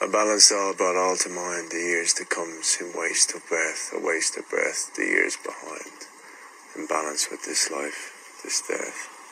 I balance all but all to mind the years to come, in waste of breath, a waste of breath, the years behind, in balance with this life, this death.